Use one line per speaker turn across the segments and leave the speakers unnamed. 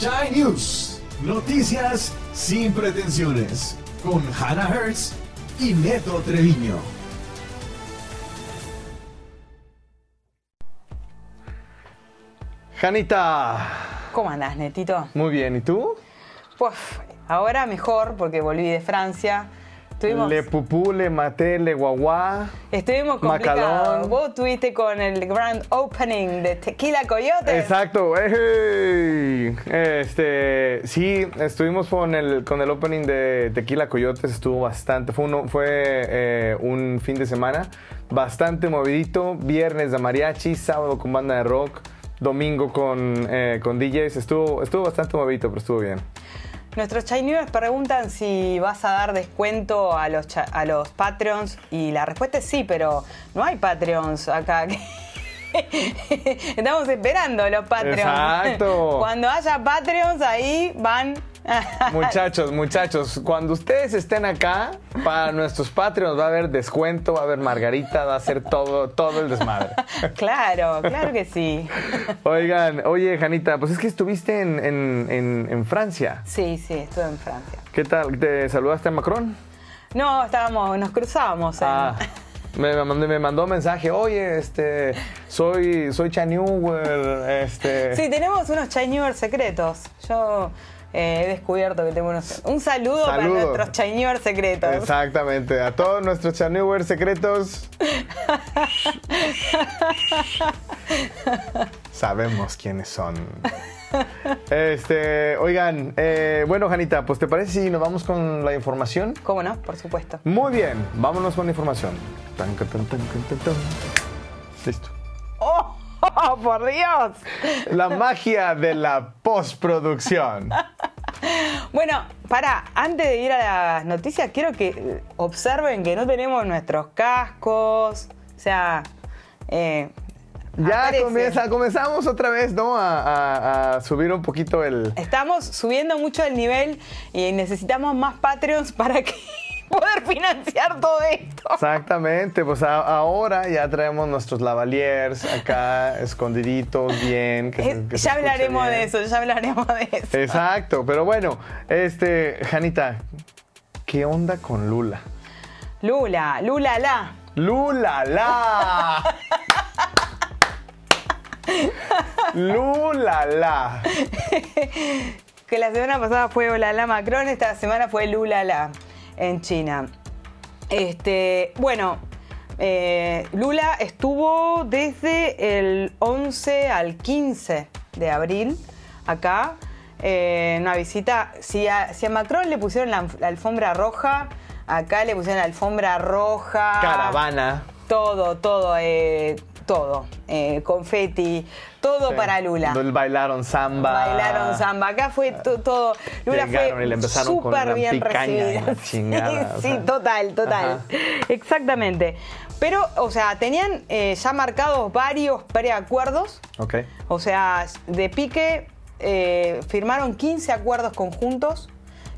Chai News. Noticias sin pretensiones. Con Hannah Hertz y Neto Treviño.
Janita.
¿Cómo andás, Netito?
Muy bien, ¿y tú?
Pues ahora mejor porque volví de Francia. Estuvimos,
Le pupú, le maté, le guaguá.
estuvimos complicados. Vos estuviste con el grand opening de Tequila Coyotes.
Exacto. ¡ey! Este, sí, estuvimos con el, con el opening de Tequila Coyotes, estuvo bastante, fue, uno, fue eh, un fin de semana bastante movidito, viernes de mariachi, sábado con banda de rock, domingo con, eh, con DJs, estuvo, estuvo bastante movidito, pero estuvo bien.
Nuestros Chinese preguntan si vas a dar descuento a los, a los Patreons y la respuesta es sí, pero no hay Patreons acá. Estamos esperando los Patreons.
Exacto.
Cuando haya Patreons ahí van...
Muchachos, muchachos, cuando ustedes estén acá, para nuestros Patreons va a haber descuento, va a haber margarita, va a ser todo, todo el desmadre.
claro, claro que sí.
Oigan, oye, Janita, pues es que estuviste en, en- en- en Francia.
Sí, sí, estuve en Francia.
¿Qué tal? ¿Te saludaste a Macron?
No, estábamos, nos cruzábamos. en-
Ah, me, mandó, me mandó mensaje, oye, este, soy, soy Chanewer, este...
Sí, tenemos unos Chinese secretos. Yo eh, he descubierto que tengo unos... Un saludo, para nuestros Chinese secretos.
Exactamente, a todos nuestros Chanewer secretos. Sabemos quiénes son. Este, oigan, eh, bueno, Janita, pues ¿te parece si nos vamos con la información?
¿Cómo no? Por supuesto.
Muy bien, vámonos con la información. Tan, tan, tan, tan, tan, tan. Listo.
¡Oh! ¡Oh, por Dios!
La magia de la postproducción.
Bueno, para, antes de ir a las noticias, quiero que observen que no tenemos nuestros cascos. O sea, eh,
Ya
aparece.
comienza, comenzamos otra vez, ¿no? A, a- a subir un poquito el.
Estamos subiendo mucho el nivel y necesitamos más Patreons para que poder financiar todo esto.
Exactamente, pues a- ahora ya traemos nuestros lavaliers acá escondiditos, bien. que se-
Eh,
que
ya hablaremos
bien.
de eso, ya hablaremos de eso.
Exacto, pero bueno, este, Janita, ¿qué onda con Lula?
Lula, Lula la.
¡Lula la! ¡Lula la!
Que la semana pasada fue Olala Macron, esta semana fue Lula la en China. Este, bueno, eh, Lula estuvo desde el 11 al 15 de abril acá. eh, una visita. Si a, si a Macron le pusieron la, la alfombra roja, acá le pusieron la alfombra roja.
Caravana.
Todo, todo, eh, todo. Confeti, todo
Sí.
para Lula.
Bailaron samba.
Bailaron samba. Acá fue to- todo. Lula
Llegaron
fue súper bien recibida.
o
Sí,
sea.
sí, total, total.
Ajá.
Exactamente. Pero, o sea, tenían eh, ya marcados varios preacuerdos.
Ok.
O sea, de pique eh, firmaron 15 acuerdos conjuntos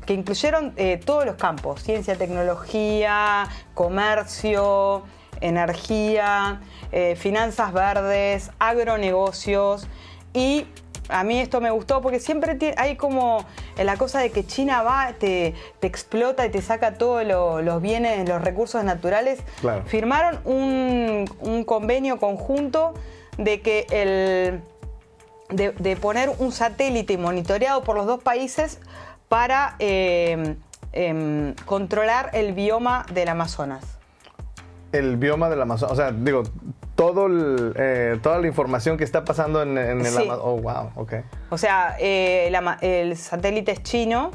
que incluyeron eh, todos los campos, ciencia, tecnología, comercio, energía, eh, finanzas verdes, agronegocios y a mí esto me gustó porque siempre hay como la cosa de que China va, te, te explota y te saca todos lo- los bienes, los recursos naturales.
Claro.
Firmaron un, un convenio conjunto de que el, de, de poner un satélite monitoreado por los dos países para eh, em, controlar el bioma del Amazonas.
El bioma del Amazonas. O sea, digo, todo el, eh, toda la información que está pasando en, en el
Sí.
Amazonas. Oh, wow, ok.
O sea, eh, el satélite es chino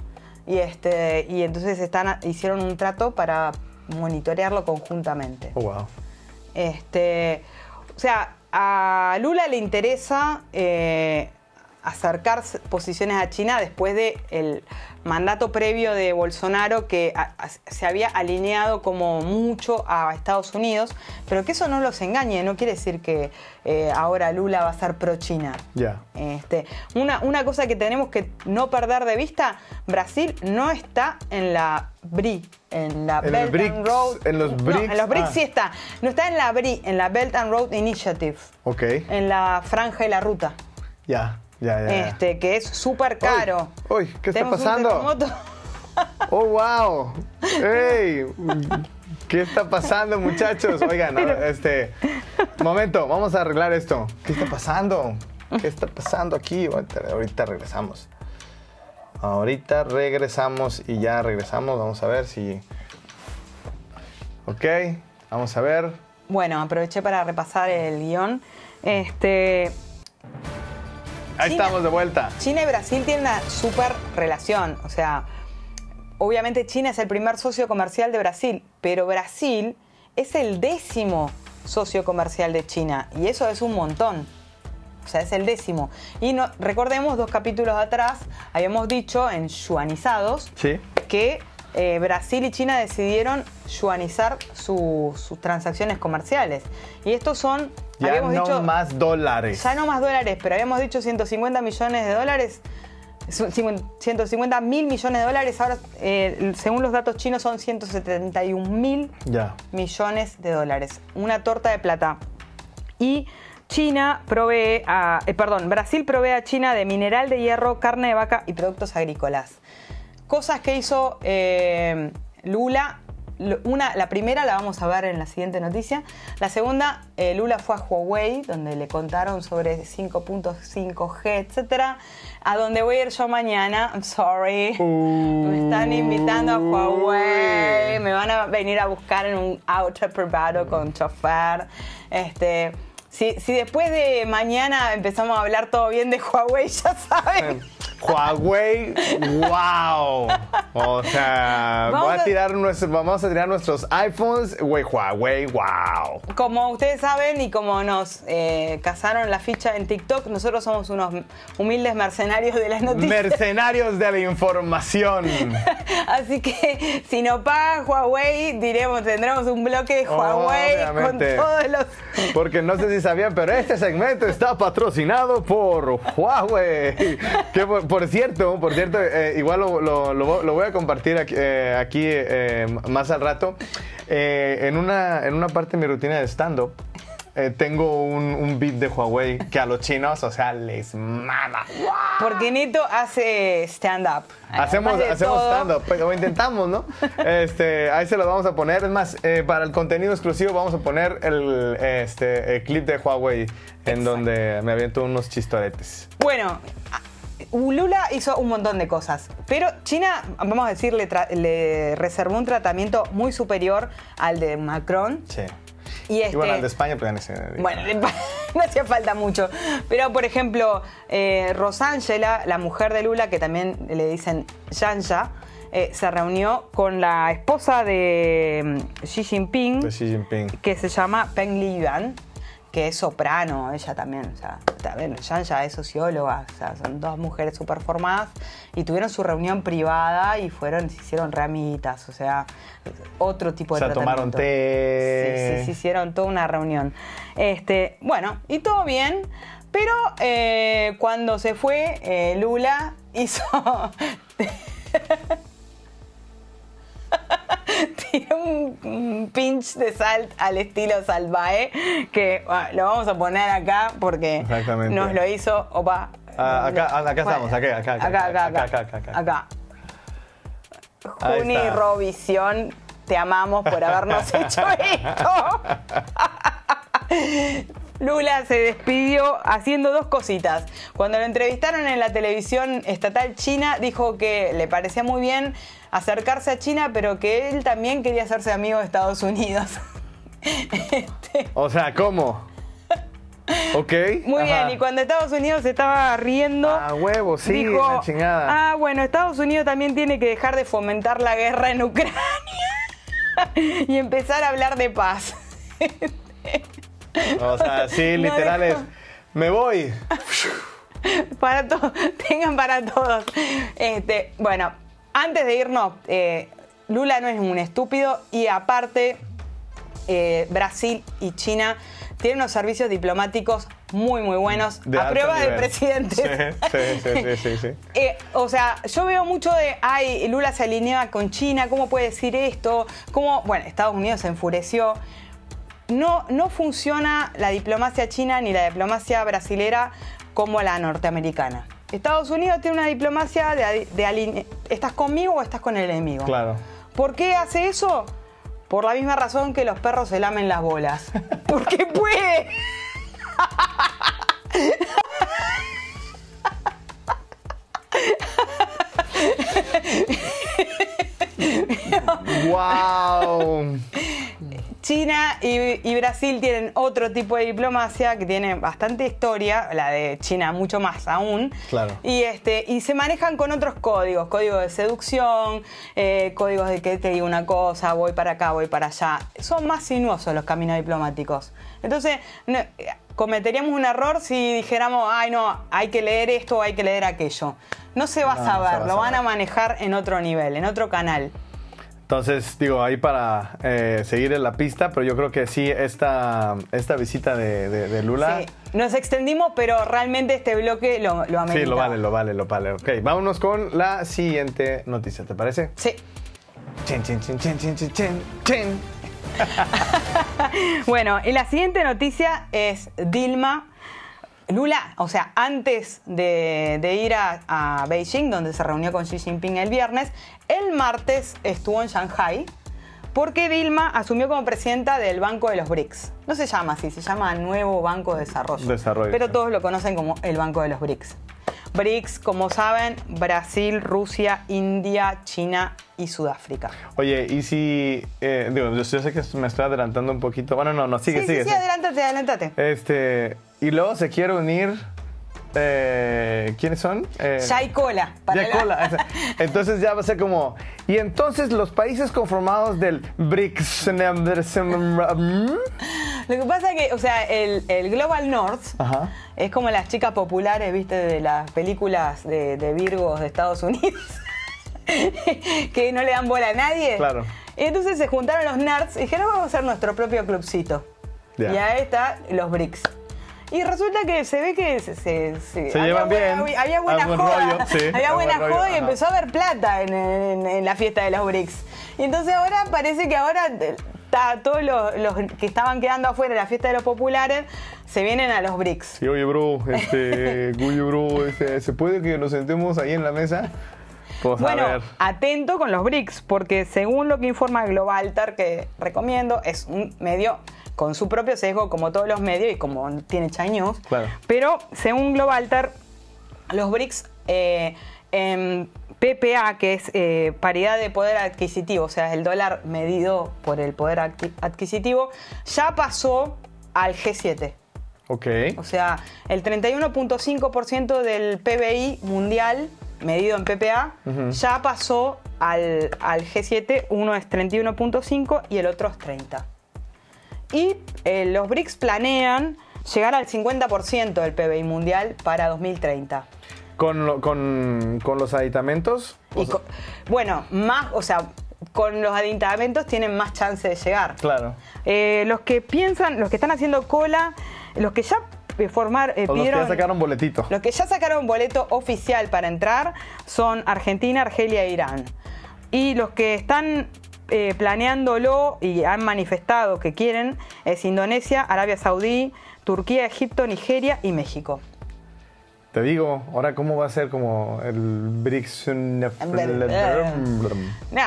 y, este, y entonces están, hicieron un trato para monitorearlo conjuntamente.
Oh, wow.
Este, o sea, a Lula le interesa eh, acercar posiciones a China después del mandato previo de Bolsonaro que a- a- se había alineado como mucho a Estados Unidos, pero que eso no los engañe, no quiere decir que eh, ahora Lula va a ser pro-China.
Ya.
Este, una, una cosa que tenemos que no perder de vista, Brasil no está en la BRI, en la
En
Belt
BRICS,
and Road.
en los
No,
BRICS,
en los BRICS
ah.
sí está. No está en la BRI, en la Belt and Road Initiative,
Ok.
en la franja y la ruta.
Ya. Ya, ya, ya.
Este, que es súper caro.
Uy, ¿qué está pasando? ¡Oh, wow! ¡Ey! ¿Qué está pasando, muchachos? Oigan, no, este. Momento, vamos a arreglar esto. ¿Qué está pasando? ¿Qué está pasando aquí? Ahorita regresamos. Ahorita regresamos y ya regresamos. Vamos a ver si. Ok, vamos a ver.
Bueno, aproveché para repasar el guion. Este,
Ahí
China.
estamos de vuelta.
China y Brasil tienen una súper relación. O sea, obviamente China es el primer socio comercial de Brasil, pero Brasil es el décimo socio comercial de China. Y eso es un montón. O sea, es el décimo. Y no, recordemos, dos capítulos atrás, habíamos dicho en yuanizados
Sí.
que eh, Brasil y China decidieron yuanizar su- sus transacciones comerciales. Y estos son,
Ya
habíamos
no
dicho,
más dólares.
ya no más dólares, pero habíamos dicho 150 millones de dólares. Su- cincu- 150 mil millones de dólares, ahora eh, según los datos chinos son 171 mil millones de dólares. Una torta de plata. Y China provee a, eh, perdón, Brasil provee a China de mineral de hierro, carne de vaca y productos agrícolas. Cosas que hizo eh, Lula. Una, la primera la vamos a ver en la siguiente noticia. La segunda, eh, Lula fue a Huawei, donde le contaron sobre 5.5G, etcétera. A donde voy a ir yo mañana. I'm sorry. Me están invitando a Huawei. Me van a venir a buscar en un auto privado con chofer. Este, si, si después de mañana empezamos a hablar todo bien de Huawei, ya saben.
Huawei, wow. O sea,
Vamos
voy a tirar nuestros, vamos a tirar nuestros iPhones, güey, Huawei, wow.
Como ustedes saben y como nos eh, cazaron la ficha en TikTok, nosotros somos unos humildes mercenarios de las noticias.
Mercenarios de la información.
Así que si no paga Huawei, diremos, tendremos un bloque de Huawei con todos los.
Porque no sé si sabían, pero este segmento está patrocinado por Huawei. Que por, por cierto, por cierto, eh, igual lo, lo- lo- lo voy a compartir aquí, eh, aquí, eh, más al rato. En, una, en una parte de mi rutina de stand-up. tengo un, un beat de Huawei que a los chinos, o sea, les mama.
Porque Nito hace stand-up.
Hacemos, hacemos stand-up, pues, o intentamos, ¿no? Este, ahí se lo vamos a poner. Es más, eh, para el contenido exclusivo vamos a poner el, este, el clip de Huawei en donde me aviento unos chistoretes.
Bueno, Lula hizo un montón de cosas, pero China, vamos a decir, le, reservó un tratamiento muy superior al de Macron.
Sí.
Y, este,
bueno, el de España, pues ya ni se
Bueno, no hacía falta mucho. Pero, por ejemplo, eh, Rosángela, la mujer de Lula, que también le dicen Yanja, eh, se reunió con la esposa de mm, Xi Jinping,
de Xi Jinping.
que se llama Peng Liyuan, que es soprano, ella también. O sea, también Yanja es socióloga, o sea, son dos mujeres súper formadas y tuvieron su reunión privada y fueron, se hicieron re amiguitas, o sea, otro tipo
O
de
sea, tomaron
tratamiento.
té.
Sí, sí, sí, hicieron toda una reunión. Este, bueno, y todo bien, pero eh, cuando se fue, eh, Lula hizo. tiene un, pinch de salt al estilo Salvae, que bueno, lo vamos a poner acá porque nos lo hizo. Opa.
Ah, acá, acá estamos, acá, acá, acá.
Acá, acá,
acá.
acá,
acá, acá.
acá. Juni Rovisión, te amamos por habernos hecho esto. Lula se despidió haciendo dos cositas. Cuando lo entrevistaron en la televisión estatal china, dijo que le parecía muy bien acercarse a China, pero que él también quería hacerse amigo de Estados Unidos. Este,
O sea, ¿cómo? ¿Ok?
muy
Ajá.
bien, y cuando Estados Unidos estaba riendo,
Ah, huevo, sí,
dijo,
chingada.
ah, bueno, Estados Unidos también tiene que dejar de fomentar la guerra en Ucrania y empezar a hablar de paz.
O sea, sí,
No
literal es,
dejó.
me voy.
para todos, tengan para todos. Este, bueno, antes de irnos, eh, Lula no es un estúpido y aparte eh, Brasil y China tienen unos servicios diplomáticos muy muy buenos
De
a prueba de
nivel.
presidentes.
Sí, sí, sí, sí, sí, sí.
Eh, o sea, yo veo mucho de, ay, Lula se alineaba con China, ¿cómo puede decir esto? ¿Cómo? Bueno, Estados Unidos se enfureció. no, no funciona la diplomacia china ni la diplomacia brasilera como la norteamericana. Estados Unidos tiene una diplomacia de, de aline- ¿estás conmigo o estás con el enemigo?
Claro.
¿Por qué hace eso? Por la misma razón que los perros se lamen las bolas. Porque puede.
¡Wow!
China y, y Brasil tienen otro tipo de diplomacia que tiene bastante historia, la de China mucho más aún.
Claro.
Y, este, y se manejan con otros códigos, códigos de seducción, eh, códigos de que te digo una cosa, voy para acá, voy para allá. Son más sinuosos los caminos diplomáticos. Entonces, no- cometeríamos un error si dijéramos, ay no, hay que leer esto o hay que leer aquello. No se va
No,
a
no
saber,
a
lo van a manejar en otro nivel, en otro canal.
Entonces, digo, ahí para eh, seguir en la pista, pero yo creo que sí, esta, esta visita de, de- de Lula.
Sí, nos extendimos, pero realmente este bloque lo, lo amerita.
Sí, lo vale, lo vale, lo vale. Ok, vámonos con la siguiente noticia, ¿te parece?
Sí.
Chen, chen, chen, chen, chen, chen, chen.
Bueno, y la siguiente noticia es Dilma. Lula, o sea, antes de, de ir a, a Beijing, donde se reunió con Xi Jinping el viernes, el martes estuvo en Shanghai porque Dilma asumió como presidenta del Banco de los BRICS. No se llama así, se llama Nuevo Banco de Desarrollo.
Desarrollo,
Pero todos lo conocen como el Banco de los BRICS. BRICS, como saben, Brasil, Rusia, India, China y Sudáfrica.
Oye, y si. eh, digo, yo, sé que me estoy adelantando un poquito. Bueno, no, no, sigue,
sí,
sigue.
sí, sí, adelántate, adelántate.
Este. Y luego se quiere unir. eh, ¿Quiénes son? Eh,
Ya hay cola. para
ya
la-
cola. Entonces ya va a ser como. Y entonces los países conformados del BRICS.
Lo que pasa es que, o sea, el, el Global North
Ajá.
es como las chicas populares, viste, de las películas de, de Virgos de Estados Unidos, que no le dan bola a nadie.
Claro.
Y entonces se juntaron los nerds y dijeron, vamos a hacer nuestro propio clubcito.
Ya.
Y ahí está los BRICS. Y resulta que se ve que se, se- se-
Se
había
llevan
buena-
bien,
había buena joda,
rollo, sí,
había buena
rollo,
y empezó a haber plata en, en- en la fiesta de los BRICS. Y entonces ahora parece que ahora eh, está, todos los, los que estaban quedando afuera de la fiesta de los populares se vienen a los BRICS.
Sí, oye, bro, este, oye, bro, este, ¿se puede que nos sentemos ahí en la mesa? Pues a
Bueno,
ver.
atento con los BRICS, porque según lo que informa Globaltar, que recomiendo, es un medio con su propio sesgo, como todos los medios y como tiene China News.
Claro.
Pero según Globaltar, los BRICS eh, en PPA, que es eh, paridad de poder adquisitivo, o sea, el dólar medido por el poder adqui- adquisitivo, ya pasó al G7.
Ok.
O sea, el 31.5% del PBI mundial medido en PPA ya pasó al, al G7. Uno es 31.5 y el otro es 30. Y eh, los BRICS planean llegar al 50% del PBI mundial para 2030.
Con, lo- con, con los aditamentos.
Y bueno, más, o sea, con los aditamentos tienen más chance de llegar.
Claro.
Eh, los que piensan, los que están haciendo cola, los que ya eh, formar, eh,
los que ya sacaron boletito.
los que ya sacaron boleto oficial para entrar son Argentina, Argelia e Irán. Y los que están eh, planeándolo y han manifestado que quieren es Indonesia, Arabia Saudí, Turquía, Egipto, Nigeria y México.
Te digo, ahora cómo va a ser como el BRICS.
No,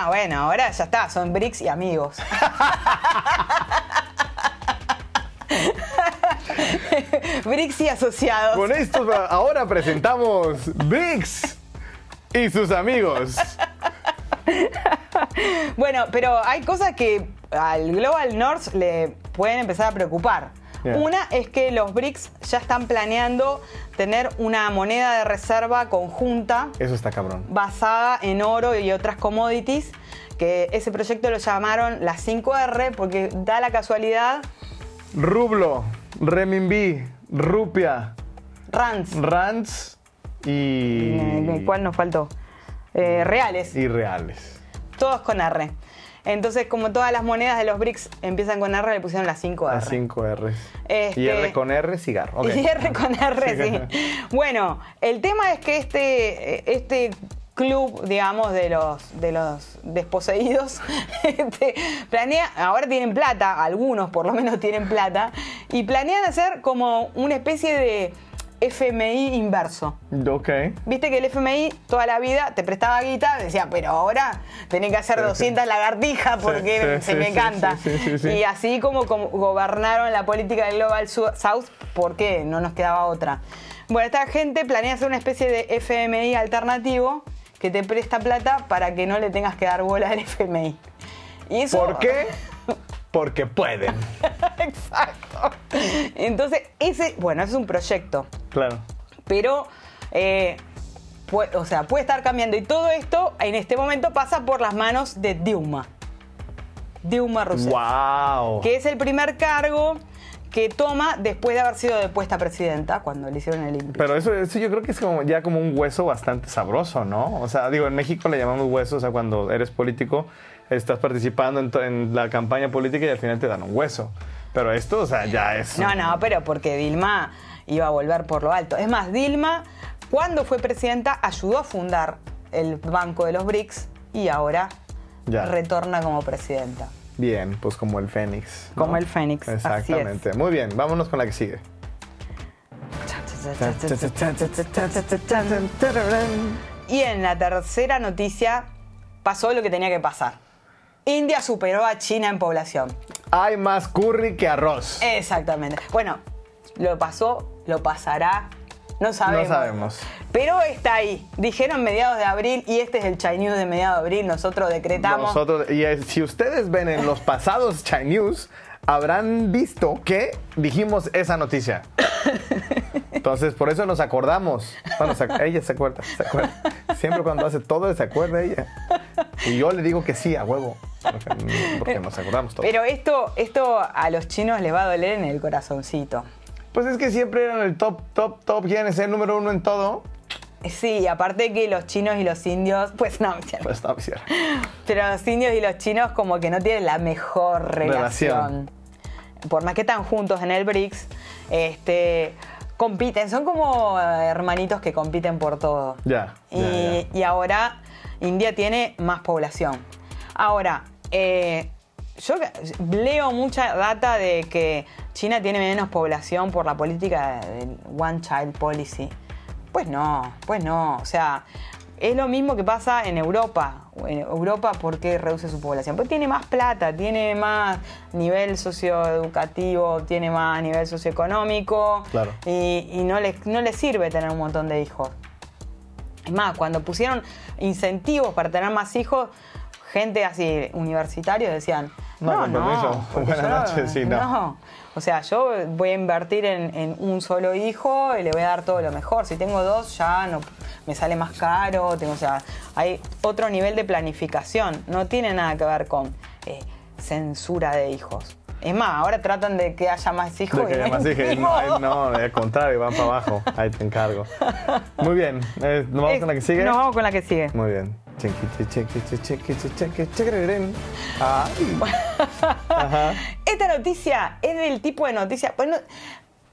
bueno, ahora ya está, son BRICS y amigos. BRICS y asociados.
Con esto ahora presentamos BRICS y sus amigos.
Bueno, pero hay cosas que al Global North le pueden empezar a preocupar.
Yeah.
Una es que los BRICS ya están planeando tener una moneda de reserva conjunta
Eso está cabrón.
basada en oro y otras commodities, que ese proyecto lo llamaron la 5R porque da la casualidad
Rublo, renminbi, rupia,
RANDS,
rands y.
eh, ¿cuál nos faltó? Eh, reales,
Y reales.
Todos con R. Entonces, como todas las monedas de los BRICS empiezan con R, le pusieron la 5R.
Las 5 R's.
Este-
Y R con R, cigarro. Ok.
Y R con R,
Sí.
sí. Bueno, el tema es que este, este club, digamos, de los, de los desposeídos, este, planea, ahora tienen plata, algunos por lo menos tienen plata, y planean hacer como una especie de FMI inverso.
Ok.
Viste que el FMI toda la vida te prestaba guita, decía, pero ahora tenés que hacer
Sí,
200 lagartijas porque
sí,
se me canta. Y así como, como gobernaron la política del Global South, porque no nos quedaba otra. Bueno, esta gente planea hacer una especie de FMI alternativo que te presta plata para que no le tengas que dar bola al FMI. Y eso,
¿Por qué? Porque pueden.
Exacto. Entonces, ese, bueno, ese es un proyecto
Claro.
pero eh, pu- o sea, puede estar cambiando. Y todo esto en este momento pasa por las manos de Dilma. Dilma Rousseff.
¡Wow!
Que es el primer cargo que toma después de haber sido depuesta presidenta cuando le hicieron el impeachment.
Pero eso, eso yo creo que es como ya como un hueso bastante sabroso, ¿no? O sea, digo, en México le llamamos hueso, o sea, cuando eres político, estás participando en, la campaña política y al final te dan un hueso. Pero esto, o sea, ya es...
No, no, pero porque Dilma iba a volver por lo alto. Es más, Dilma, cuando fue presidenta, ayudó a fundar el Banco de los BRICS y ahora
Ya.
retorna como presidenta.
Bien, pues como el Fénix. ¿no?
Como el Fénix, así es.
Exactamente. Muy bien, vámonos con la que sigue.
Y en la tercera noticia pasó lo que tenía que pasar. India superó a China en población.
Hay más curry que arroz.
Exactamente. Bueno, lo pasó, lo pasará, no sabemos.
No sabemos.
Pero está ahí. Dijeron mediados de abril y este es el Chai News de mediados de abril. Nosotros decretamos.
Nosotros, y si ustedes ven en los pasados Chai News, habrán visto que dijimos esa noticia. Entonces, por eso nos acordamos. Bueno, se- ella se acuerda, se acuerda. Siempre cuando hace todo, se acuerda ella. Y yo le digo que sí, a huevo. Porque, nos acordamos todos.
Pero esto, esto a los chinos les va a doler en el corazoncito.
Pues es que siempre eran el top, top, top. Quieren ser número uno en todo.
Sí, aparte que los chinos y los indios, pues no,
Pues no.
Pero los indios y los chinos como que no tienen la mejor relación.
Relación.
Por más que están juntos en el BRICS, este, compiten, son como eh, hermanitos que compiten por todo.
Ya,
Y,
ya, ya.
y ahora India tiene más población. Ahora, eh, yo leo mucha data de que China tiene menos población por la política del One Child Policy. Pues no, pues no. O sea, es lo mismo que pasa en Europa. En Europa, ¿por qué reduce su población? Pues tiene más plata, tiene más nivel socioeducativo, tiene más nivel socioeconómico.
Claro.
Y, y no, le, no le sirve tener un montón de hijos. Es más, cuando pusieron incentivos para tener más hijos, gente así, universitarios, decían,
No,
no, no,
Buenas noches, sí, no".
O sea, yo voy a invertir en, en un solo hijo y le voy a dar todo lo mejor. Si tengo dos, ya no me sale más caro. Tengo, o sea, hay otro nivel de planificación. No tiene nada que ver con eh, censura de hijos. Es más, ahora tratan de que haya más hijos.
De que
y no
además
hay
dije,
ni
no, no, al contrario, van para abajo. Ahí te encargo. Muy bien. eh, ¿Nos vamos
Es-
con la que sigue?
Nos vamos con la que sigue.
Muy bien.
Esta noticia es del tipo de noticia. Bueno,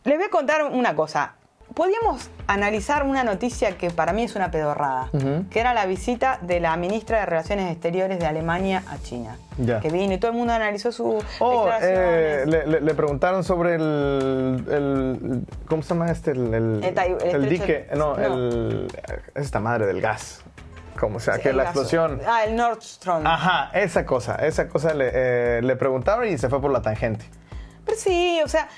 les voy a contar una cosa. Podíamos analizar una noticia que para mí es una pedorrada, que era la visita de la ministra de Relaciones Exteriores de Alemania a China. Que vino y todo el mundo analizó su
Oh, eh, le, le- le preguntaron sobre el, el- ¿Cómo se llama este? El, el,
El
dique. No,
no.
el. Esta madre del gas. Como sea, que la
gaso.
explosión.
Ah, el Nordstrom.
Ajá, esa cosa. Esa cosa le, eh, le preguntaron y se fue por la tangente.
Pero sí, o sea,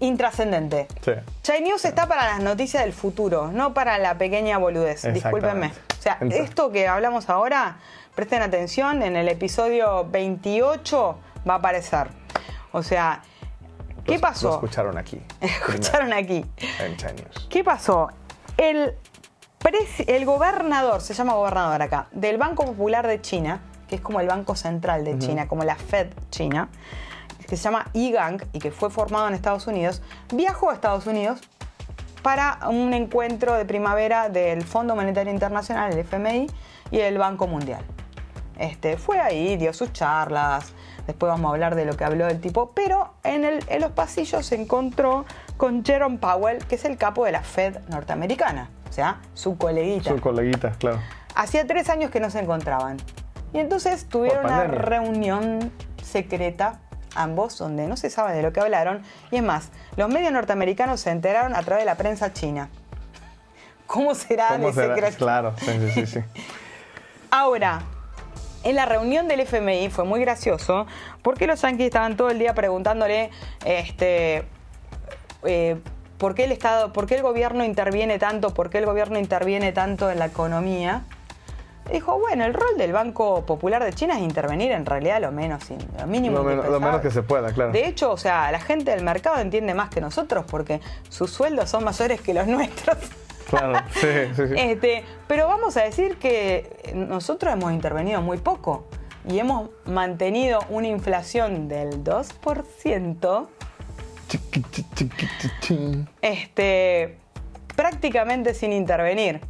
intrascendente.
Sí.
Chai News está para las noticias del futuro, no para la pequeña boludez. Discúlpenme. O sea,
Entonces-
esto que hablamos ahora, presten atención, en el episodio 28 va a aparecer. O sea, ¿qué
Lo- Lo
pasó?
escucharon aquí.
Escucharon aquí.
En Chai News.
¿Qué pasó? El, el gobernador, se llama gobernador acá, del Banco Popular de China, que es como el Banco Central de China, como la Fed China, que se llama Gang y que fue formado en Estados Unidos, viajó a Estados Unidos para un encuentro de primavera del Fondo Monetario Internacional, el FMI, y el Banco Mundial. Este, fue ahí, dio sus charlas. Después vamos a hablar de lo que habló el tipo. Pero en, el- en los pasillos se encontró con Jerome Powell, que es el capo de la Fed norteamericana. O sea, su coleguita.
Su coleguita, claro.
Hacía tres años que no se encontraban. Y entonces tuvieron una reunión secreta, ambos, donde no se sabe de lo que hablaron. Y es más, los medios norteamericanos se enteraron a través de la prensa china. ¿Cómo será
¿Cómo
de
será?
secreto?
Claro, sí, sí. sí.
Ahora, en la reunión del FMI fue muy gracioso porque los yanquis estaban todo el día preguntándole este, eh, ¿por, qué el Estado, por qué el gobierno interviene tanto, por qué el gobierno interviene tanto en la economía. Dijo, bueno, el rol del Banco Popular de China es intervenir en realidad lo menos, lo mínimo
Lo, menos- lo
indispensable.
menos que se pueda, claro.
De hecho, o sea, la gente del mercado entiende más que nosotros porque sus sueldos son mayores que los nuestros.
Claro, sí, sí, sí.
Este, pero vamos a decir que nosotros hemos intervenido muy poco y hemos mantenido una inflación del 2%,
Chiqui, chi, chiqui, chi, chi.
este, prácticamente sin intervenir.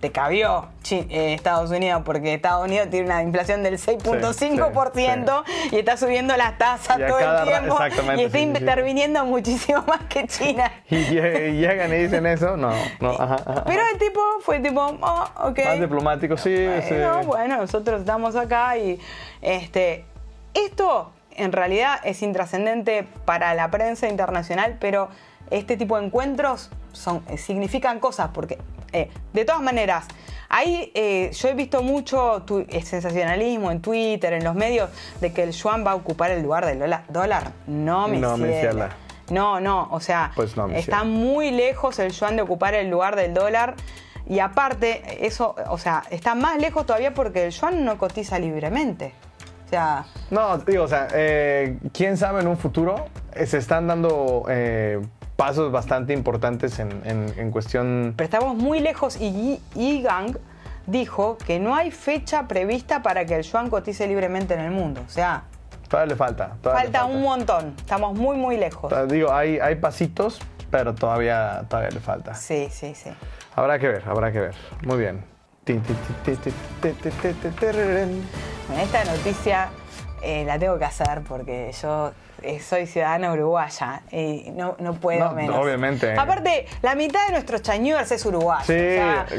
Te cabió eh, Estados Unidos porque Estados Unidos tiene una inflación del 6.5% y está subiendo las tasas todo el tiempo y está
sí, sí, sí.
interviniendo muchísimo más que China.
Y, lle- y llegan y dicen eso, no, no, ajá, ajá.
Pero el tipo fue tipo, oh, ok.
Más diplomático, sí, sí.
Bueno, bueno, nosotros estamos acá y este, esto en realidad es intrascendente para la prensa internacional, pero este tipo de encuentros son, eh, significan cosas porque, eh, de todas maneras, ahí eh, yo he visto mucho tu- eh, sensacionalismo en Twitter, en los medios, de que el yuan va a ocupar el lugar del dólar. No, mi
No, mi
ciela.
ciela.
No, no, o sea,
Pues no,
está muy lejos el yuan de ocupar el lugar del dólar. Y aparte, eso, o sea, está más lejos todavía porque el yuan no cotiza libremente. O sea,
No, digo, o sea, eh, quién sabe en un futuro se están dando eh, pasos bastante importantes en, en, cuestión.
Pero estamos muy lejos y Gang dijo que no hay fecha prevista para que el yuan cotice libremente en el mundo. O sea,
Todavía le falta.
Falta, un montón. Estamos muy, muy lejos.
Digo, hay, hay pasitos, pero todavía, todavía le falta.
Sí, sí, sí.
Habrá que ver, habrá que ver. Muy bien.
Esta noticia eh, la tengo que hacer porque yo eh, soy ciudadana uruguaya y no, no puedo
No,
menos.
obviamente.
Aparte, la mitad de nuestros chañúers es uruguayo.
Sí,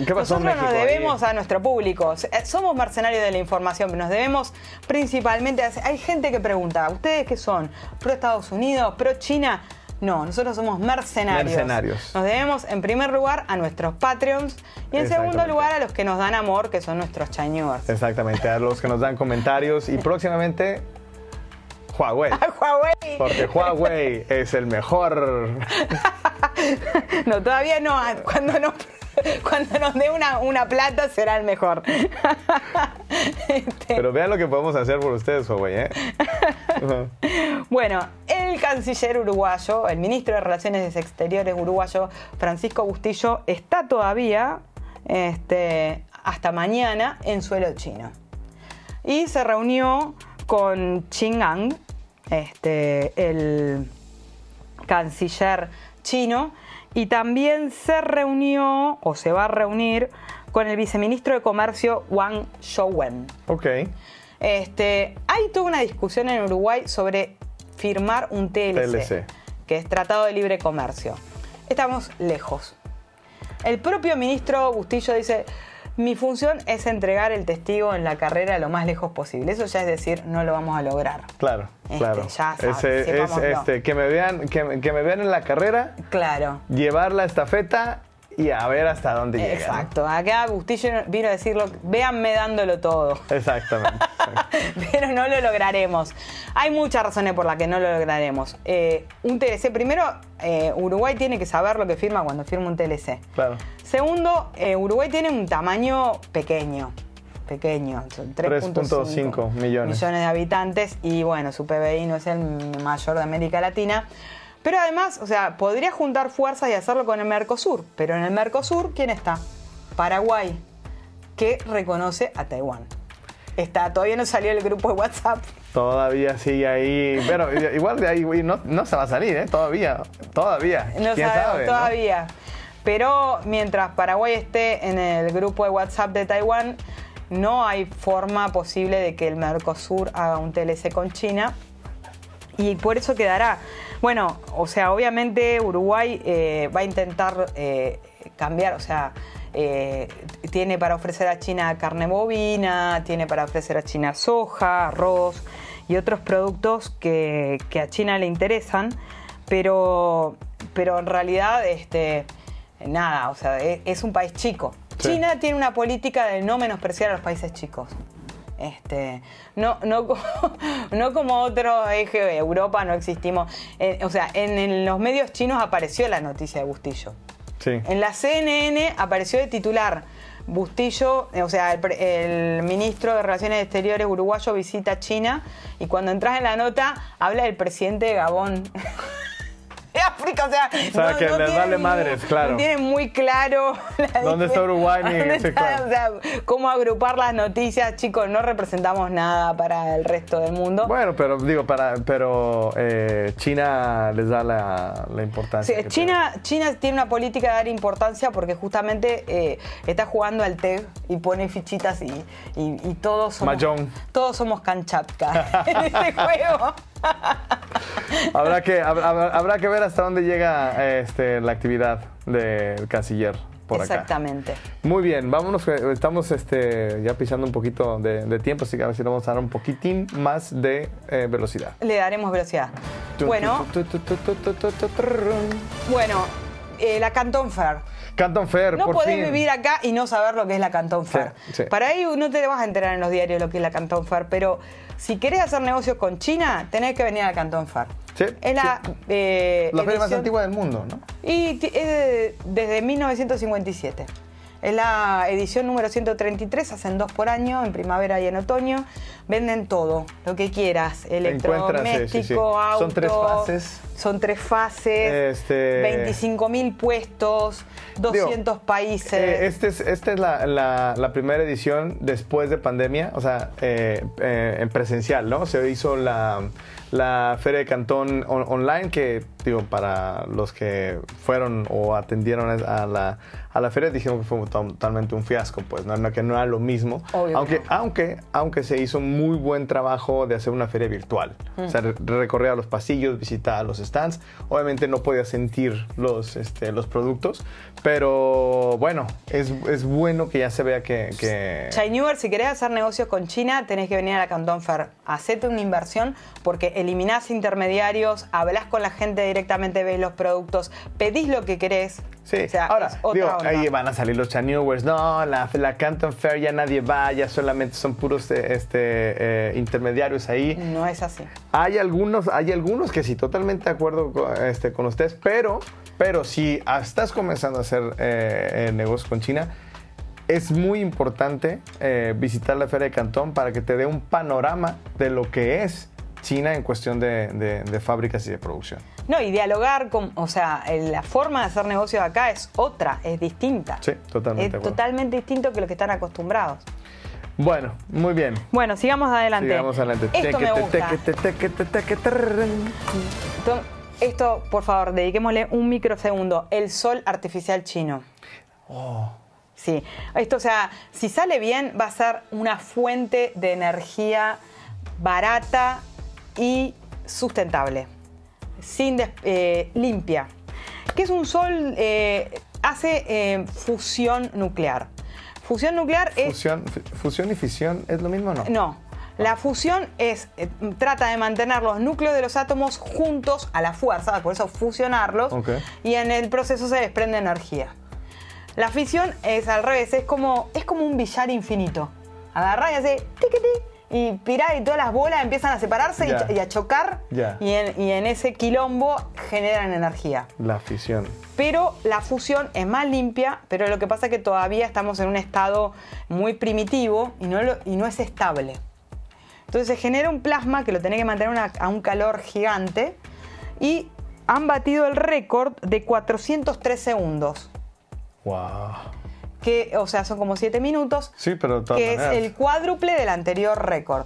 ¿qué pasó en
nosotros nos
México ahí?
debemos a nuestro público. Eh, Somos mercenarios de la información, pero nos debemos principalmente a... Hay gente que pregunta, ¿ustedes qué son? ¿Pro Estados Unidos? ¿Pro China? No, nosotros somos mercenarios.
Mercenarios.
Nos debemos, en primer lugar, a nuestros Patreons y en segundo lugar a los que nos dan amor, que son nuestros chañúers.
Exactamente, a los que nos dan comentarios y próximamente Huawei.
Huawei.
Porque Huawei es el mejor.
No, todavía no. Cuando nos, cuando nos dé una, una plata será el mejor. Este,
Pero vean lo que podemos hacer por ustedes, Huawei, ¿eh?
Bueno, el canciller uruguayo, el ministro de Relaciones Exteriores uruguayo, Francisco Bustillo, está todavía este, hasta mañana en suelo chino. Y se reunió con Qin Gang, este, el canciller chino, y también se reunió o se va a reunir con el viceministro de Comercio Wang Shouwen.
Ok.
Este, hay toda una discusión en Uruguay sobre firmar un TLC,
TLC.
que es Tratado de Libre Comercio. Estamos lejos. El propio ministro Bustillo dice, mi función es entregar el testigo en la carrera lo más lejos posible. Eso ya es decir, no lo vamos a lograr.
Claro,
Este,
claro.
ya sabes,
Ese- es, este, que me vean, que, que me vean en la carrera,
Claro.
llevar la estafeta y a ver hasta dónde llega. ¿no?
Exacto. Acá Bustillo vino a decirlo, véanme dándolo todo.
Exactamente.
pero no lo lograremos. Hay muchas razones por las que no lo lograremos. Eh, un TLC, primero, eh, Uruguay tiene que saber lo que firma cuando firma un TLC.
Claro.
Segundo, eh, Uruguay tiene un tamaño pequeño. Pequeño, son
3.5 millones.
de habitantes y bueno, su PBI no es el mayor de América Latina. Pero además, o sea, podría juntar fuerzas y hacerlo con el Mercosur, pero en el Mercosur, ¿quién está? Paraguay, que reconoce a Taiwán. Está, todavía no salió el grupo de WhatsApp.
Todavía sigue ahí. Pero igual de ahí no, no, se va a salir, ¿eh? Todavía. Todavía.
No sabemos, todavía. Pero mientras Paraguay esté en el grupo de WhatsApp de Taiwán, no hay forma posible de que el Mercosur haga un TLC con China. Y por eso quedará. Bueno, o sea, obviamente Uruguay eh, va a intentar eh, cambiar, o sea, eh, tiene para ofrecer a China carne bovina, tiene para ofrecer a China soja, arroz y otros productos que, a China le interesan, pero, pero en realidad, este, nada, o sea, e, es, un país chico. China tiene una política de no menospreciar a los países chicos. Este, no, no, como, no como otro eje, de Europa no existimos. Eh, o sea, en, los medios chinos apareció la noticia de Bustillo. En la CNN apareció de titular. Bustillo, o sea, el, el, ministro de Relaciones Exteriores uruguayo visita China y cuando entras en la nota habla del presidente de Gabón. de África. O sea,
o sea no, que no
les
vale madres, claro.
Tienen muy claro. La
¿Dónde está Uruguay? Ni
¿Dónde está,
claro.
o sea, cómo agrupar las noticias, chicos, no representamos nada para el resto del mundo.
Bueno, pero digo, para, pero eh, China les da la, la importancia.
Sí, China. China tiene una política de dar importancia porque justamente eh, está jugando al TEG y pone fichitas y, y, y todos somos.
Mahjong.
Todos somos canchatka en este juego
habrá, que, habrá, que ver hasta dónde llega la actividad del canciller. Por
Exactamente.
Muy bien, vámonos, estamos ya pisando un poquito de, tiempo, así que a ver si le vamos a dar un poquitín más de velocidad.
Le daremos velocidad. Bueno. Bueno eh, la Cantón Fair.
Cantón Fair,
No
por
podés vivir acá y no saber lo que es la Cantón Fair.
Sí, sí.
Para ahí no te vas a enterar en los diarios lo que es la Cantón Fair, pero si querés hacer negocios con China, tenés que venir a la Cantón Fair.
Sí,
es la, eh,
la feria más antigua del mundo, ¿no?
Y es de, desde 1957. Es la edición número 133, hacen dos por año, en primavera y en otoño. Venden todo, lo que quieras, electrodoméstico,
sí,
auto.
Son tres fases.
Son tres fases,
este...
25 mil puestos, 200 países.
Eh, este esta es, este es la, la, primera edición después de pandemia, o sea, eh, eh, en presencial, ¿no? Se hizo la, la Feria de Cantón on, online, que digo, para los que fueron o atendieron a la, a la feria, dijeron que fue totalmente un fiasco, pues, ¿no? que no era lo mismo. Aunque, aunque, aunque se hizo muy buen trabajo de hacer una feria virtual.
Mm.
O sea, mm. recorrer a los pasillos, visitar los stands. Obviamente no podía sentir los, este, los productos, pero bueno, es, es bueno que ya se vea que... que...
Chai Newer, si querés hacer negocios con China, tenés que venir a la Cantón Fair. Hacete una inversión porque eliminás intermediarios, hablas con la gente directamente, ves los productos, pedís lo que querés.
Sí,
o sea,
ahora, digo, ahí van a salir los Chai Newers. No, la, la Canton Fair ya nadie va, ya solamente son puros este, eh, intermediarios ahí.
No es así.
Hay algunos, hay algunos que sí, totalmente de acuerdo con, este, con ustedes, pero, pero si estás comenzando a hacer eh, eh, negocios con China, es muy importante eh, visitar la Feria de Cantón para que te dé un panorama de lo que es China en cuestión de, de, de fábricas y de producción.
No, y dialogar con, o sea, la forma de hacer negocios acá es otra, es distinta.
Sí, totalmente.
Es totalmente distinto que lo que están acostumbrados.
Bueno, muy bien.
Bueno, sigamos adelante.
Sigamos adelante.
Esto me gusta.
Esto, por favor, dediquémosle un microsegundo.
El sol artificial chino. Oh. Sí. Esto, o sea, si sale bien, va a ser una fuente de energía barata y sustentable. Sin des eh, limpia. Que es un sol? Eh, hace eh, fusión nuclear. Fusión nuclear es
Fusión, fusión y fisión es lo mismo o no?
no. La fusión es, eh, trata de mantener los núcleos de los átomos juntos a la fuerza, por eso fusionarlos,
Ok.
y en el proceso se desprende energía. La fisión es al revés, es como, es como un billar infinito. Agarrás y hace tiquiti, y pirá y todas las bolas empiezan a separarse y a chocar, y, en, y en ese quilombo generan energía.
La fisión.
Pero la fusión es más limpia, pero lo que pasa es que todavía estamos en un estado muy primitivo y no, lo- y no es estable. Entonces se genera un plasma que lo tiene que mantener una- a un calor gigante y han batido el récord de 403 segundos,
Wow.
Que, o sea, son como 7 minutos,
Sí, pero de todas
que
maneras.
es el cuádruple del anterior récord.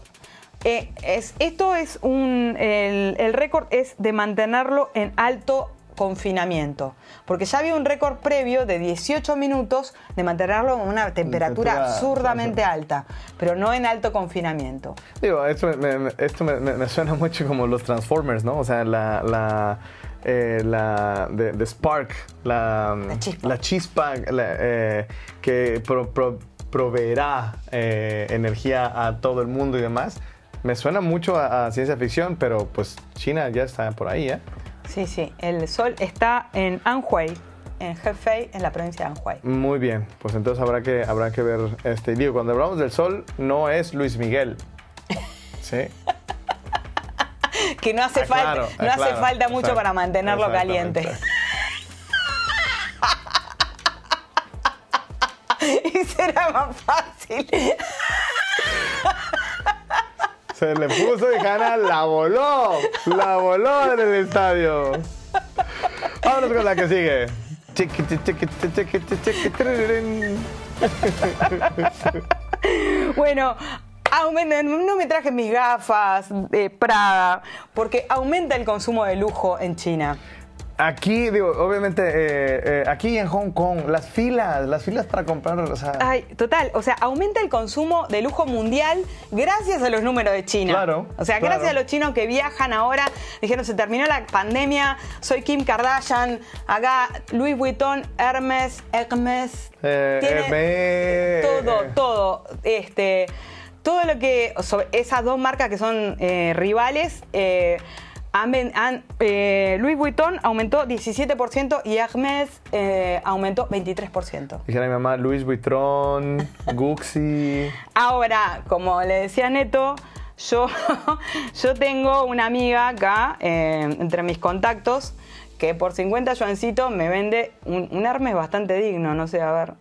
Eh, es, esto es un. El, el récord es de mantenerlo en alto confinamiento. Porque ya había un récord previo de 18 minutos de mantenerlo en una temperatura absurdamente alta, pero no en alto confinamiento.
Digo, esto, me, me- esto me, me- me suena mucho como los Transformers, ¿no? O sea, la, la, eh, la de, de Spark, la,
La chispa.
la chispa, la, eh, que pro- pro- proveerá eh, energía a todo el mundo y demás. Me suena mucho a, a ciencia ficción, pero pues China ya está por ahí, ¿eh?
Sí, sí, el sol está en Anhui, en Hefei, en la provincia de Anhui.
Muy bien, pues entonces habrá que, habrá que ver, este, digo, cuando hablamos del sol, no es Luis Miguel. ¿Sí?
Que no hace,
Ah,
falta, no
ah,
hace falta mucho para mantenerlo caliente. y será más fácil.
Se le puso y Hanna la voló. La voló en el estadio. Vámonos con la que sigue.
Bueno, aumenta, no me traje mis gafas de Prada, porque aumenta el consumo de lujo en China.
Aquí, digo, obviamente, eh, eh, aquí en Hong Kong, las filas, las filas para comprar, o sea,
Ay, total, o sea, aumenta el consumo de lujo mundial gracias a los números de China.
Claro,
O sea,
claro.
gracias a los chinos que viajan ahora, dijeron, se terminó la pandemia, soy Kim Kardashian, acá Louis Vuitton, Hermes, Hermes,
eh,
tiene todo, todo, este, todo lo que, sobre esas dos marcas que son eh, rivales, eh, han eh, Louis Vuitton aumentó 17% y Hermes eh, aumentó 23%.
Dijera mi mamá, Louis Vuitton, Gucci.
Ahora, como le decía Neto, yo, yo tengo una amiga acá, eh, entre mis contactos, que por 50 yuancitos me vende un, un Hermes bastante digno, no sé, a ver.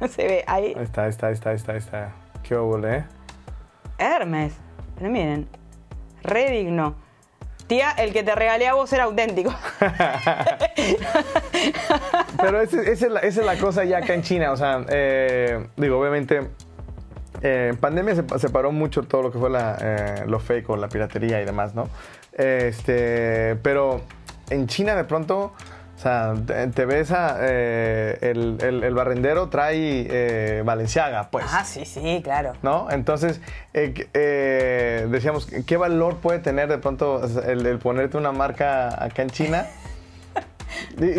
No se ve, ahí.
Ahí está, ahí está, ahí está, ahí está, ahí está. Qué ¿eh?
Hermes. Pero miren, re digno. Tía, el que te regalé a vos era auténtico.
Pero esa es, la, esa es la cosa ya acá en China. O sea, eh, digo, obviamente, eh, en pandemia se separó mucho todo lo que fue la, eh, lo fake o la piratería y demás, ¿no? Este, pero en China de pronto, o sea, te, ves a, eh, el, el- el barrendero trae eh, Valenciaga, pues.
ah, sí, sí, claro.
¿no? Entonces, eh, eh, decíamos, ¿qué valor puede tener de pronto el, el ponerte una marca acá en China?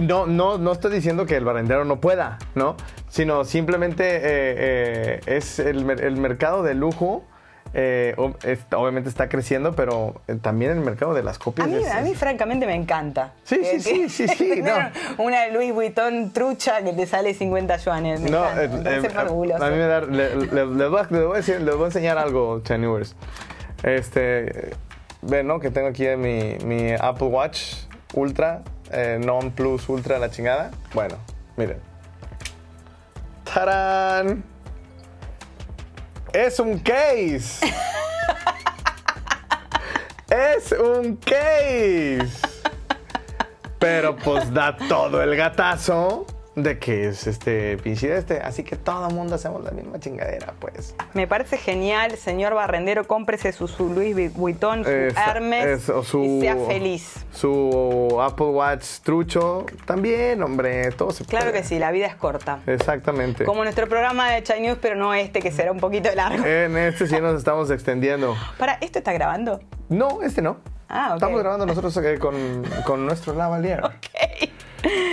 No, no, no estoy diciendo que el barrendero no pueda, ¿no? Sino simplemente eh, eh, es el, el mercado de lujo. Eh, ob- es- obviamente está creciendo, pero eh, también el mercado de las
A
copias.
mí,
es-
a mí francamente me encanta.
Sí, sí,
que-
sí, sí, sí,
tener Una Louis Vuitton trucha que te sale 50 yuanes. Me
No, eh, eh,
fabuloso.
a mí me da, le- voy a, les voy a decir- les voy a enseñar algo, Chanewers. Este, ven, ¿no? Que tengo aquí mi, mi Apple Watch Ultra, eh, Non Plus Ultra, la chingada. Bueno, miren. ¡Tarán! ¡Es un case! ¡Es un case! Pero pues da todo el gatazo de que es este pinche este. Así que todo el mundo hacemos la misma chingadera, pues.
Me parece genial, señor barrendero, cómprese su, su Louis Vuitton, su Hermes
eso, su-
y sea feliz.
Su Apple Watch trucho, también, hombre, todo se
Claro
puede.
que sí, la vida es corta.
Exactamente.
Como nuestro programa de Chai News, pero no este, que será un poquito largo.
En este sí nos estamos extendiendo.
Para, ¿esto está grabando?
No, este no.
Ah, ok.
Estamos grabando nosotros eh, con, con nuestro lavalier.
Ok.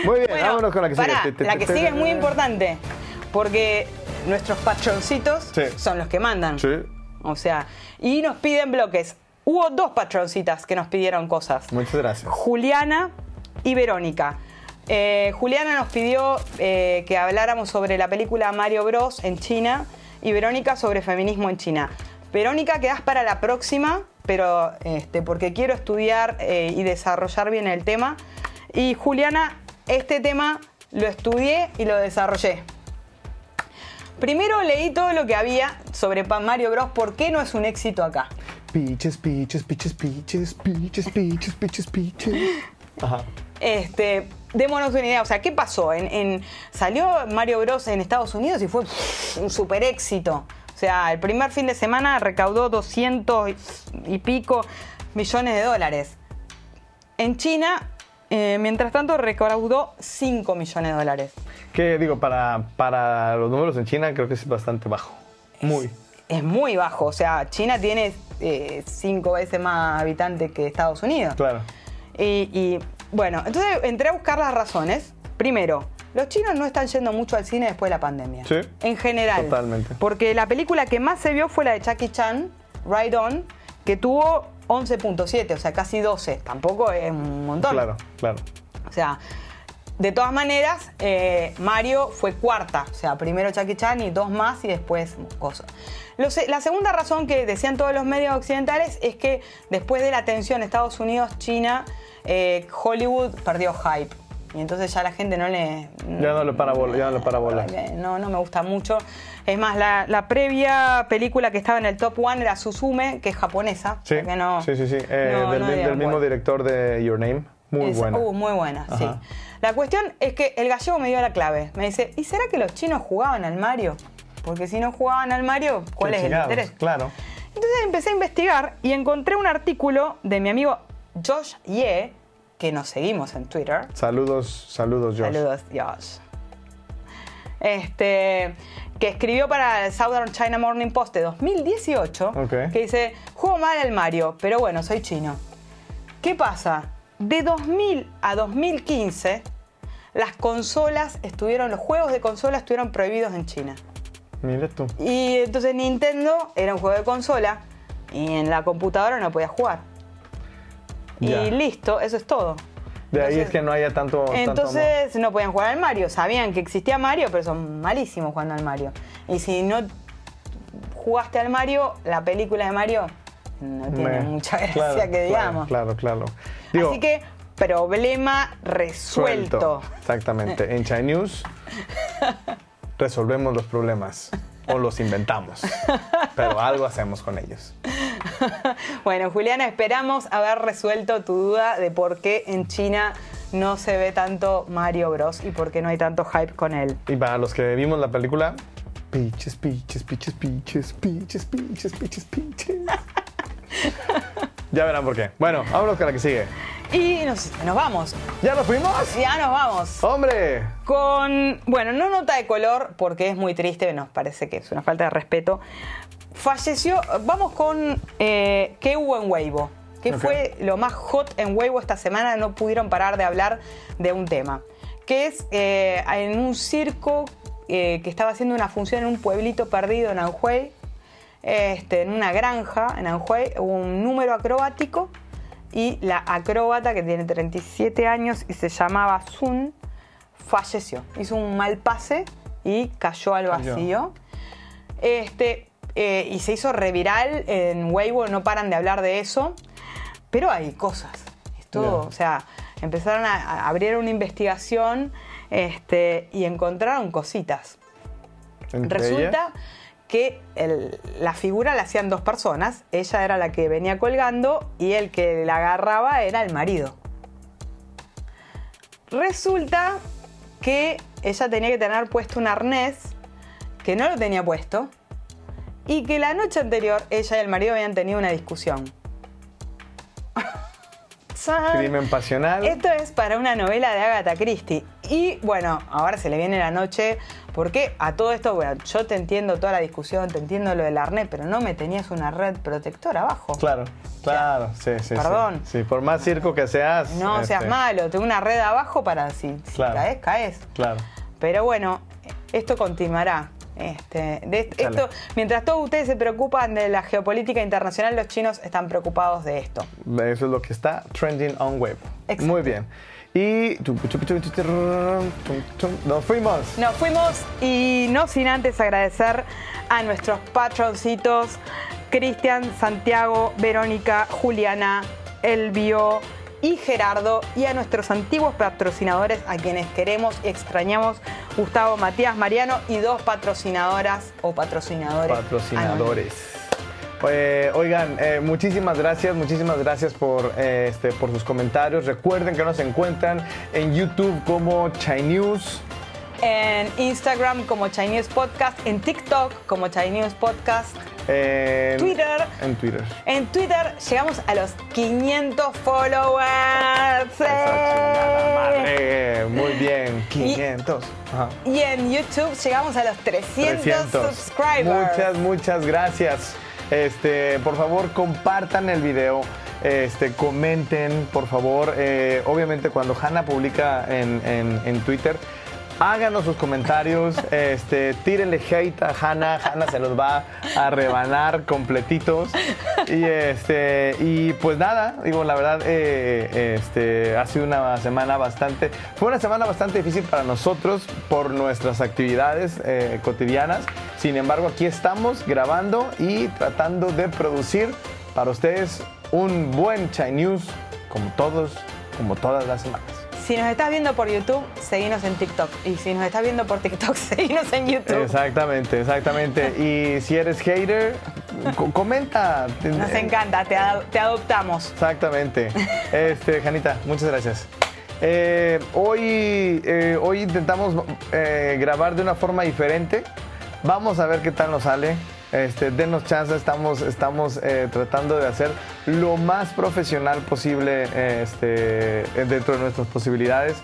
Muy bien,
Bueno,
vámonos con la que sigue.
pará,
Te- te-
la que
te-
sigue es muy importante, porque nuestros patroncitos
Sí.
son los que mandan.
Sí.
O sea, y nos piden bloques. Hubo dos patroncitas que nos pidieron cosas.
Muchas gracias.
Juliana y Verónica. Eh, Juliana nos pidió eh, que habláramos sobre la película Mario Bros. en China y Verónica sobre feminismo en China. Verónica, quedás para la próxima, pero este, porque quiero estudiar eh, y desarrollar bien el tema. Y Juliana, este tema lo estudié y lo desarrollé. Primero leí todo lo que había sobre Mario Bros. ¿Por qué no es un éxito acá?
Peaches, peaches, peaches, peaches, peaches, peaches, peaches, peaches. Ajá.
Este, démonos una idea, o sea, ¿qué pasó? En, en- salió Mario Bros en Estados Unidos y fue un super éxito. O sea, el primer fin de semana recaudó 200 y pico millones de dólares. En China Eh, mientras tanto, recaudó 5 millones de dólares.
Que digo, para, para los números en China creo que es bastante bajo. Muy.
Es muy bajo. O sea, China tiene 5 veces más habitantes que Estados Unidos.
Claro.
Y, y, bueno, entonces entré a buscar las razones. Primero, los chinos no están yendo mucho al cine después de la pandemia.
Sí.
En general.
Totalmente.
Porque la película que más se vio fue la de Jackie Chan, Ride On, que tuvo 11.7, o sea, casi 12. Tampoco es un montón.
Claro, claro.
O sea, de todas maneras, eh, Mario fue cuarta. O sea, primero Jackie Chan y dos más y después se- la segunda razón que decían todos los medios occidentales es que después de la tensión Estados Unidos-China, eh, Hollywood perdió hype. Y entonces ya la gente no le...
Ya no le para bola, ya no le para bola.
Eh, No, no me gusta mucho. Es más, la, la previa película que estaba en el top one era Suzume, que es japonesa.
Sí,
no-
sí, sí, sí. Eh,
no-
del,
no
mismo director de Your Name. Muy
Es-
buena.
uh, muy buena, sí. La cuestión es que el gallego me dio la clave. Me dice, ¿y será que los chinos jugaban al Mario? Porque si no jugaban al Mario, ¿cuál
Qué
es el interés?
Claro.
Entonces empecé a investigar y encontré un artículo de mi amigo Josh Ye, que nos seguimos en Twitter.
Saludos, saludos, Josh.
Saludos, Josh. Este, que escribió para el Southern China Morning Post de 2018,
Ok.
que dice, juego mal al Mario, pero bueno, soy chino. ¿Qué pasa? De 2000 a 2015, las consolas estuvieron, los juegos de consola estuvieron prohibidos en China.
Mira tú.
Y entonces Nintendo era un juego de consola y en la computadora no podías jugar.
Ya.
Y listo, eso es todo.
De ahí
Entonces-
es que no haya tanto. tanto
entonces no podían jugar al Mario. Sabían que existía Mario, pero son malísimos jugando al Mario. Y si no jugaste al Mario, la película de Mario no tiene
Me-
mucha gracia
claro,
que
claro,
digamos.
Claro, claro. Digo,
Así que, problema resuelto.
Exactamente. En China News resolvemos los problemas o los inventamos. Pero algo hacemos con ellos.
Bueno, Juliana, esperamos haber resuelto tu duda de por qué en China no se ve tanto Mario Bros. y por qué no hay tanto hype con él.
Y para los que vimos la película, piches, piches, piches, piches, piches, piches, piches, piches. ya verán por qué. Bueno, vámonos con la que sigue.
Y nos, nos vamos.
¿Ya nos fuimos?
Ya nos vamos.
¡Hombre!
Con, bueno, no nota de color porque es muy triste, nos parece que es una falta de respeto. Falleció, vamos con eh, qué hubo en Weibo, que
Ok.
fue lo más hot en Weibo esta semana, no pudieron parar de hablar de un tema, que es eh, en un circo eh, que estaba haciendo una función en un pueblito perdido en Anhui, este, en una granja en Anhui, hubo un número acrobático y la acróbata que tiene 37 años y se llamaba Sun falleció. Hizo un mal pase y cayó al vacío. Este, eh, y se hizo reviral en Weibo, no paran de hablar de eso. Pero hay cosas.
Ya.
o sea, empezaron a, a abrir una investigación este, y encontraron cositas. Resulta
ellas,
que el- la figura la hacían dos personas. Ella era la que venía colgando y el que la agarraba era el marido. Resulta que ella tenía que tener puesto un arnés que no lo tenía puesto y que la noche anterior ella y el marido habían tenido una discusión.
Crimen pasional.
Esto es para una novela de Agatha Christie. Y bueno, ahora se le viene la noche, porque a todo esto, bueno, yo te entiendo toda la discusión, te entiendo lo del arnés, pero no me tenías una red protectora abajo.
Claro, claro, sí, sí. sí.
Perdón.
Sí, por más circo que seas.
No seas
este,
malo, tengo una red abajo para si, si caes, caes.
Claro.
Pero bueno, esto continuará. Este, de- esto, mientras todos ustedes se preocupan de la geopolítica internacional, los chinos están preocupados de esto.
Eso es lo que está trending on web.
Exacto.
Muy bien. Y. Nos fuimos.
Nos fuimos y no sin antes agradecer a nuestros patroncitos Cristian, Santiago, Verónica, Juliana, Elvio y Gerardo y a nuestros antiguos patrocinadores a quienes queremos y extrañamos Gustavo, Matías, Mariano y dos patrocinadoras o patrocinadores.
Patrocinadores. Eh, oigan, eh, muchísimas gracias, muchísimas gracias por, eh, este, por sus comentarios. Recuerden que nos encuentran en YouTube como Chinews.
En Instagram como Chinese Podcast, en TikTok como Chinese Podcast
En
Twitter.
En Twitter.
En Twitter llegamos a los 500 followers. ¡Eh!
madre. Muy bien, 500. Ajá.
Y en YouTube llegamos a los 300,
300.
subscribers.
Muchas, muchas gracias. Este, por favor, compartan el video. Este, comenten, por favor. Eh, obviamente, cuando Hanna publica en, en- en Twitter, háganos sus comentarios. Este, tírenle hate a Hanna. Hanna se los va a rebanar completitos. Y, este, y pues nada, digo, la verdad, eh, este, ha sido una semana bastante. Fue una semana bastante difícil para nosotros por nuestras actividades eh, cotidianas. Sin embargo, aquí estamos grabando y tratando de producir para ustedes un buen Chai News, como todos, como todas las semanas.
Si nos estás viendo por YouTube, seguinos en TikTok. Y si nos estás viendo por TikTok, seguinos en YouTube.
Exactamente, exactamente. Y si eres hater, co- comenta.
Nos encanta, te, ad- te adoptamos.
Exactamente. Este, Janita, muchas gracias. Eh, hoy, eh, hoy intentamos eh, grabar de una forma diferente. Vamos a ver qué tal nos sale. Este, denos chance, estamos, estamos eh, tratando de hacer lo más profesional posible este, dentro de nuestras posibilidades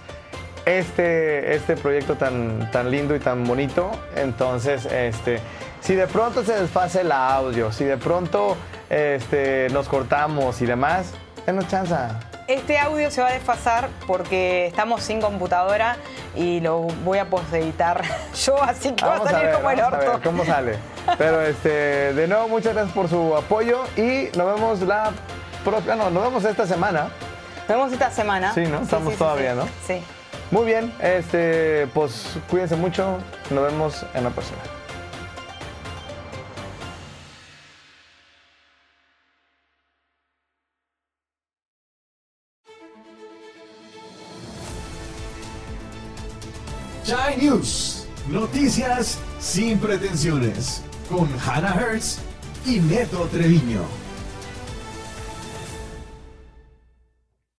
este, este proyecto tan, tan lindo y tan bonito. Entonces, este, si de pronto se desfase el audio, si de pronto este, nos cortamos y demás, denos chance.
Este audio se va a desfasar porque estamos sin computadora y lo voy a poseditar yo, así que va a
Vamos a
salir
ver,
como el
vamos a ver
orto.
cómo sale. Pero este, de nuevo, muchas gracias por su apoyo y nos vemos la próxima, no, nos vemos esta semana.
Nos vemos esta semana.
Sí, ¿no? Estamos todavía,
sí.
¿no?
Sí.
Muy bien, este, pues cuídense mucho, nos vemos en la próxima.
News. Noticias sin pretensiones. Con Hannah Hertz y Neto Treviño.